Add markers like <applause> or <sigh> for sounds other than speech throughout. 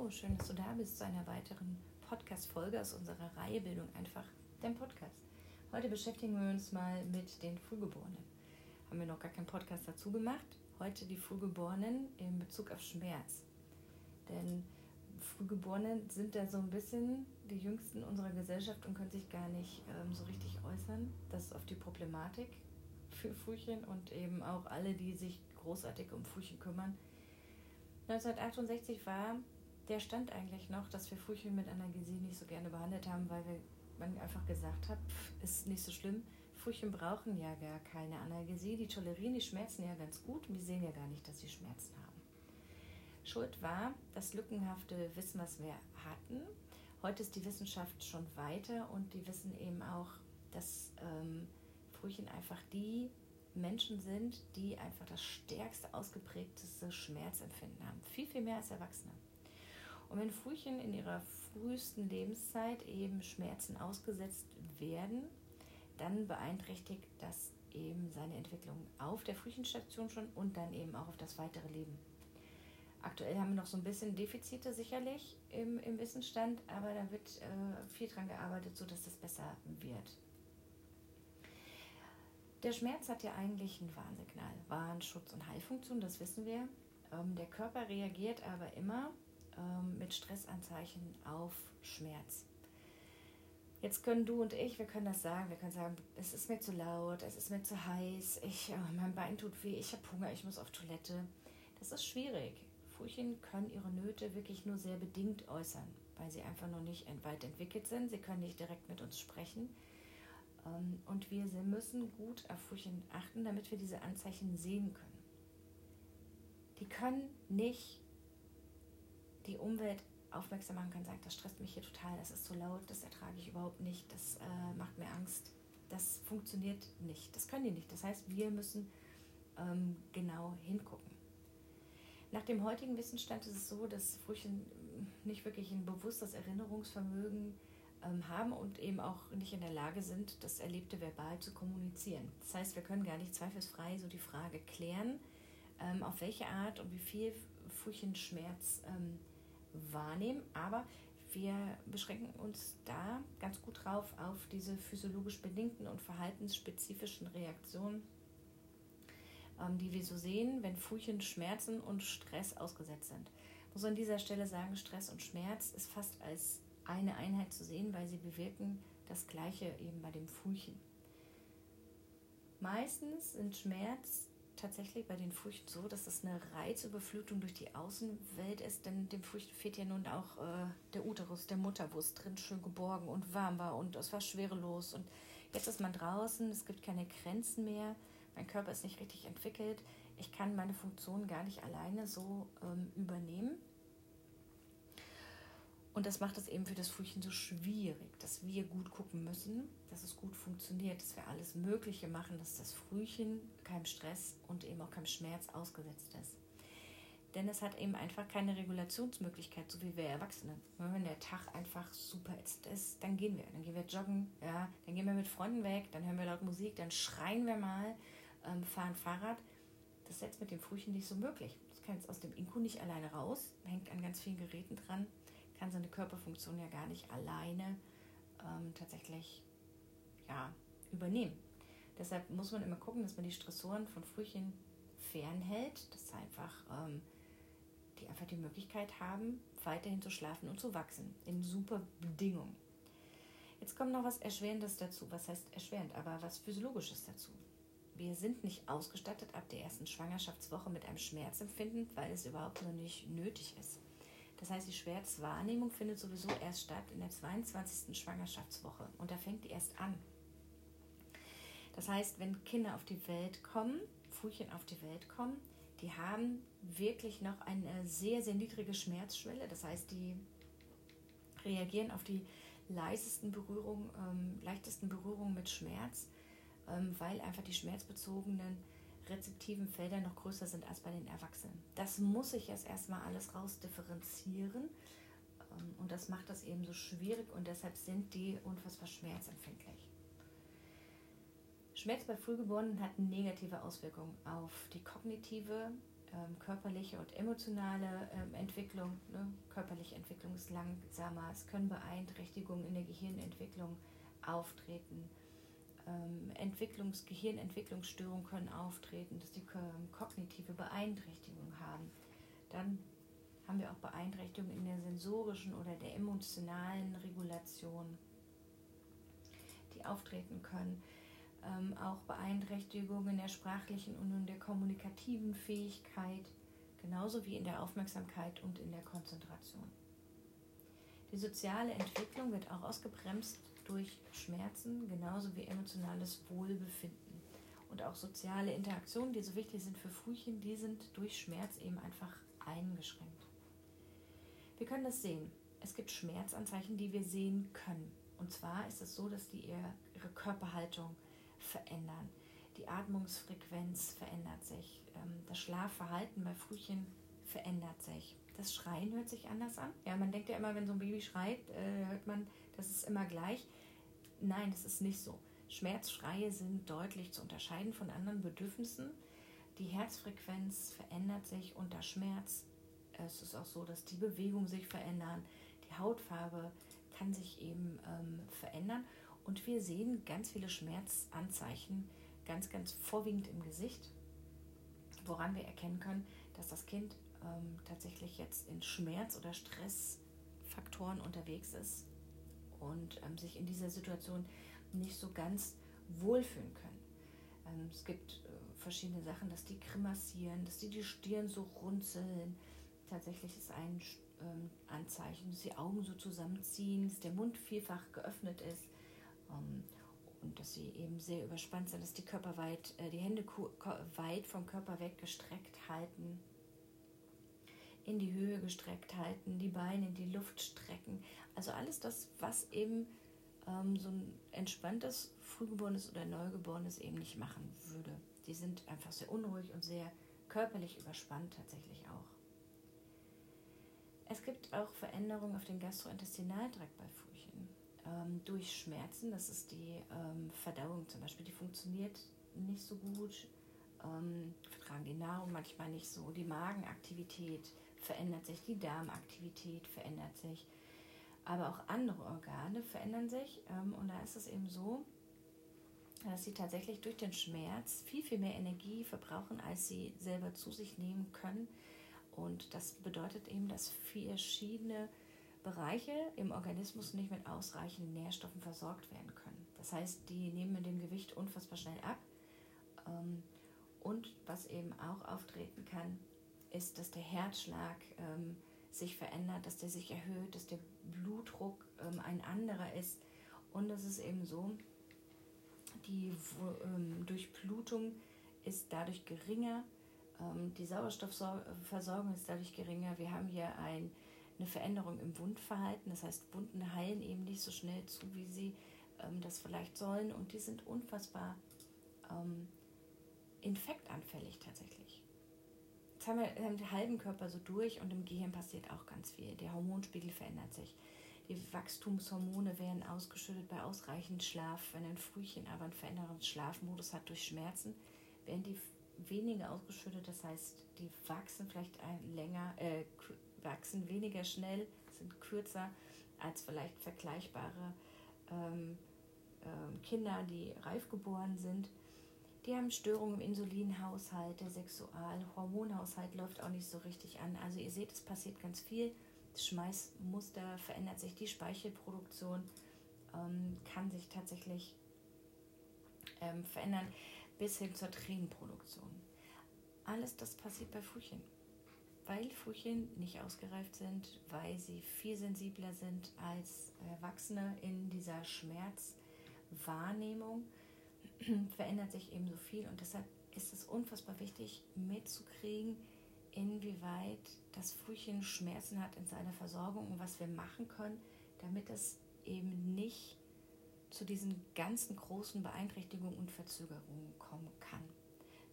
Hallo, schön, dass du da bist zu einer weiteren Podcast-Folge aus unserer Reihe Bildung einfach, dem Podcast. Heute beschäftigen wir uns mal mit den Frühgeborenen. Haben wir noch gar keinen Podcast dazu gemacht. Heute die Frühgeborenen in Bezug auf Schmerz. Denn Frühgeborenen sind da so ein bisschen die Jüngsten unserer Gesellschaft und können sich gar nicht ähm, so richtig äußern. Das ist auf die Problematik für Frühchen und eben auch alle, die sich großartig um Frühchen kümmern 1968 war der Stand eigentlich noch, dass wir Frühchen mit Analgesie nicht so gerne behandelt haben, weil wir, man einfach gesagt hat, pff, ist nicht so schlimm. Frühchen brauchen ja gar keine Analgesie, die tolerieren die Schmerzen ja ganz gut und wir sehen ja gar nicht, dass sie Schmerzen haben. Schuld war das lückenhafte Wissen, was wir hatten. Heute ist die Wissenschaft schon weiter und die wissen eben auch, dass ähm, Frühchen einfach die Menschen sind, die einfach das stärkste ausgeprägteste Schmerzempfinden haben. Viel, viel mehr als Erwachsene. Und wenn Frühchen in ihrer frühesten Lebenszeit eben Schmerzen ausgesetzt werden, dann beeinträchtigt das eben seine Entwicklung auf der Frühchenstation schon und dann eben auch auf das weitere Leben. Aktuell haben wir noch so ein bisschen Defizite sicherlich im, im Wissensstand, aber da wird äh, viel dran gearbeitet, sodass das besser wird. Der Schmerz hat ja eigentlich ein Warnsignal, Warn-, Schutz- und Heilfunktion, das wissen wir. Ähm, der Körper reagiert aber immer ähm, mit Stressanzeichen auf Schmerz. Jetzt können du und ich, wir können das sagen, wir können sagen, es ist mir zu laut, es ist mir zu heiß, ich, oh, mein Bein tut weh, ich habe Hunger, ich muss auf Toilette. Das ist schwierig. Furchen können ihre Nöte wirklich nur sehr bedingt äußern, weil sie einfach noch nicht weit entwickelt sind. Sie können nicht direkt mit uns sprechen. Ähm, und wir müssen gut auf Furchen achten, damit wir diese Anzeichen sehen können. Die können nicht die Umwelt aufmerksam machen können, sagen, das stresst mich hier total, das ist zu laut, das ertrage ich überhaupt nicht, das äh, macht mir Angst. Das funktioniert nicht. Das können die nicht. Das heißt, wir müssen ähm, genau hingucken. Nach dem heutigen Wissensstand ist es so, dass Frühchen nicht wirklich ein bewusstes Erinnerungsvermögen ähm, haben und eben auch nicht in der Lage sind, das Erlebte verbal zu kommunizieren. Das heißt, wir können gar nicht zweifelsfrei so die Frage klären, ähm, auf welche Art und wie viel Furchenschmerz ähm, wahrnehmen, aber wir beschränken uns da ganz gut drauf auf diese physiologisch bedingten und verhaltensspezifischen Reaktionen, ähm, die wir so sehen, wenn Furchen Schmerzen und Stress ausgesetzt sind. Ich muss an dieser Stelle sagen, Stress und Schmerz ist fast als eine Einheit zu sehen, weil sie bewirken das Gleiche eben bei dem Furchen. Meistens sind Schmerz tatsächlich bei den Furchen so, dass es eine Reizüberflutung durch die Außenwelt ist, denn dem Furchen fehlt ja nun auch äh, der Uterus der Mutter, wo es drin schön geborgen und warm war und es war schwerelos. Und jetzt ist man draußen, es gibt keine Grenzen mehr, mein Körper ist nicht richtig entwickelt, ich kann meine Funktion gar nicht alleine so ähm, übernehmen und das macht es eben für das Frühchen so schwierig, dass wir gut gucken müssen, dass es gut funktioniert, dass wir alles Mögliche machen, dass das Frühchen keinem Stress und eben auch keinem Schmerz ausgesetzt ist. Denn es hat eben einfach keine Regulationsmöglichkeit, so wie wir Erwachsene. Wenn der Tag einfach super ist, dann gehen wir. Dann gehen wir joggen, ja, dann gehen wir mit Freunden weg, dann hören wir laut Musik, dann schreien wir mal, ähm, fahren Fahrrad. Das ist jetzt mit dem Frühchen nicht so möglich. Das kann jetzt aus dem Inko nicht alleine raus, hängt an ganz vielen Geräten dran kann seine Körperfunktion ja gar nicht alleine ähm, tatsächlich ja, übernehmen. Deshalb muss man immer gucken, dass man die Stressoren von Frühchen fernhält, dass einfach ähm, die einfach die Möglichkeit haben, weiterhin zu schlafen und zu wachsen in super Bedingungen. Jetzt kommt noch was Erschwerendes dazu. Was heißt erschwerend? Aber was Physiologisches dazu. Wir sind nicht ausgestattet ab der ersten Schwangerschaftswoche mit einem Schmerzempfinden, weil es überhaupt noch nicht nötig ist. Das heißt, die Schmerzwahrnehmung findet sowieso erst statt in der 22. Schwangerschaftswoche und da fängt die erst an. Das heißt, wenn Kinder auf die Welt kommen, Frühchen auf die Welt kommen, die haben wirklich noch eine sehr, sehr niedrige Schmerzschwelle. Das heißt, die reagieren auf die leisesten Berührungen, ähm, leichtesten Berührungen mit Schmerz, ähm, weil einfach die schmerzbezogenen rezeptiven Felder noch größer sind als bei den Erwachsenen. Das muss ich jetzt erstmal alles rausdifferenzieren ähm, und das macht das eben so schwierig und deshalb sind die unfassbar schmerzempfindlich. Schmerz bei Frühgeborenen hat negative Auswirkungen auf die kognitive ähm, körperliche und emotionale ähm, Entwicklung. Ne? Körperliche Entwicklung ist langsamer. Es können Beeinträchtigungen in der Gehirnentwicklung auftreten. Ähm, Entwicklungs Gehirnentwicklungsstörungen können auftreten, dass die kognitive Beeinträchtigung haben. Dann haben wir auch Beeinträchtigungen in der sensorischen oder der emotionalen Regulation, die auftreten können ähm, auch Beeinträchtigungen in der sprachlichen und in der kommunikativen Fähigkeit, genauso wie in der Aufmerksamkeit und in der Konzentration. Die soziale Entwicklung wird auch ausgebremst durch Schmerzen, genauso wie emotionales Wohlbefinden. Und auch soziale Interaktionen, die so wichtig sind für Frühchen, die sind durch Schmerz eben einfach eingeschränkt. Wir können das sehen. Es gibt Schmerzanzeichen, die wir sehen können. Und zwar ist es so, dass die ihre Körperhaltung verändern. Die Atmungsfrequenz verändert sich. Ähm, das Schlafverhalten bei Frühchen verändert sich. Das Schreien hört sich anders an. Ja, man denkt ja immer, wenn so ein Baby schreit, äh, hört man, das ist immer gleich. Nein, das ist nicht so. Schmerzschreie sind deutlich zu unterscheiden von anderen Bedürfnissen. Die Herzfrequenz verändert sich unter Schmerz. Es ist auch so, dass die Bewegung sich verändern. Die Hautfarbe kann sich eben ähm, verändern. Und wir sehen ganz viele Schmerzanzeichen, ganz, ganz vorwiegend im Gesicht, woran wir erkennen können, dass das Kind ähm, tatsächlich jetzt in Schmerz- oder Stressfaktoren unterwegs ist und ähm, sich in dieser Situation nicht so ganz wohlfühlen können. Ähm, es gibt äh, verschiedene Sachen, dass die grimassieren, dass die die Stirn so runzeln. Tatsächlich ist ein ähm, Anzeichen, dass die Augen so zusammenziehen, dass der Mund vielfach geöffnet ist ähm, und dass sie eben sehr überspannt sind, dass die Körper weit, äh, die Hände weit vom Körper weg gestreckt halten, in die Höhe gestreckt halten, die Beine in die Luft strecken. Also alles das, was eben ähm, so ein entspanntes Frühgeborenes oder Neugeborenes eben nicht machen würde. Die sind einfach sehr unruhig und sehr körperlich überspannt tatsächlich auch. Es gibt auch Veränderungen auf dem Gastrointestinaltrakt bei Früh ähm, durch Schmerzen. Das ist die ähm, Verdauung zum Beispiel, die funktioniert nicht so gut, ähm, vertragen die Nahrung manchmal nicht so, die Magenaktivität verändert sich, die Darmaktivität verändert sich, aber auch andere Organe verändern sich ähm, und da ist es eben so, dass sie tatsächlich durch den Schmerz viel, viel mehr Energie verbrauchen, als sie selber zu sich nehmen können. Und das bedeutet eben, dass verschiedene Bereiche im Organismus nicht mit ausreichenden Nährstoffen versorgt werden können. Das heißt, die nehmen mit dem Gewicht unfassbar schnell ab. Ähm, und was eben auch auftreten kann, ist, dass der Herzschlag ähm, sich verändert, dass der sich erhöht, dass der Blutdruck ähm, ein anderer ist. Und es ist eben so, die Durchblutung ist dadurch geringer, die Sauerstoffversorgung ist dadurch geringer. Wir haben hier ein eine Veränderung im Wundverhalten. Das heißt, Wunden heilen eben nicht so schnell zu, wie sie ähm, das vielleicht sollen. Und die sind unfassbar ähm, infektanfällig tatsächlich. Haben wir den halben Körper so durch und im Gehirn passiert auch ganz viel. Der Hormonspiegel verändert sich. Die Wachstumshormone werden ausgeschüttet bei ausreichend Schlaf. Wenn ein Frühchen aber einen veränderten Schlafmodus hat durch Schmerzen, werden die weniger ausgeschüttet. Das heißt, die wachsen vielleicht länger, äh, wachsen weniger schnell, sind kürzer als vielleicht vergleichbare ähm, äh, Kinder, die reif geboren sind. Die haben Störungen im Insulinhaushalt, der Sexualhormonhaushalt läuft auch nicht so richtig an. Also ihr seht, es passiert ganz viel. Das Schmeißmuster verändert sich, die Speichelproduktion ähm, kann sich tatsächlich ähm, verändern bis hin zur Tränenproduktion. Alles das passiert bei Frühchen weil Frühchen nicht ausgereift sind, weil sie viel sensibler sind als Erwachsene in dieser Schmerzwahrnehmung, <clears throat> verändert sich eben so viel und deshalb ist es unfassbar wichtig mitzukriegen, inwieweit das Frühchen Schmerzen hat in seiner Versorgung und was wir machen können, damit es eben nicht zu diesen ganzen großen Beeinträchtigungen und Verzögerungen kommen kann,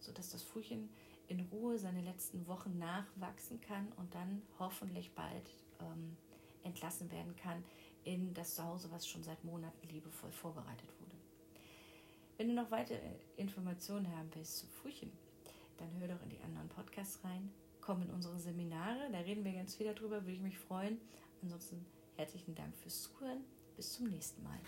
sodass das Frühchen in Ruhe seine letzten Wochen nachwachsen kann und dann hoffentlich bald ähm, entlassen werden kann in das Zuhause, was schon seit Monaten liebevoll vorbereitet wurde. Wenn du noch weitere Informationen haben willst zu Frühchen, dann hör doch in die anderen Podcasts rein. Komm in unsere Seminare, da reden wir ganz viel darüber, würde ich mich freuen. Ansonsten herzlichen Dank fürs Zuhören. Bis zum nächsten Mal.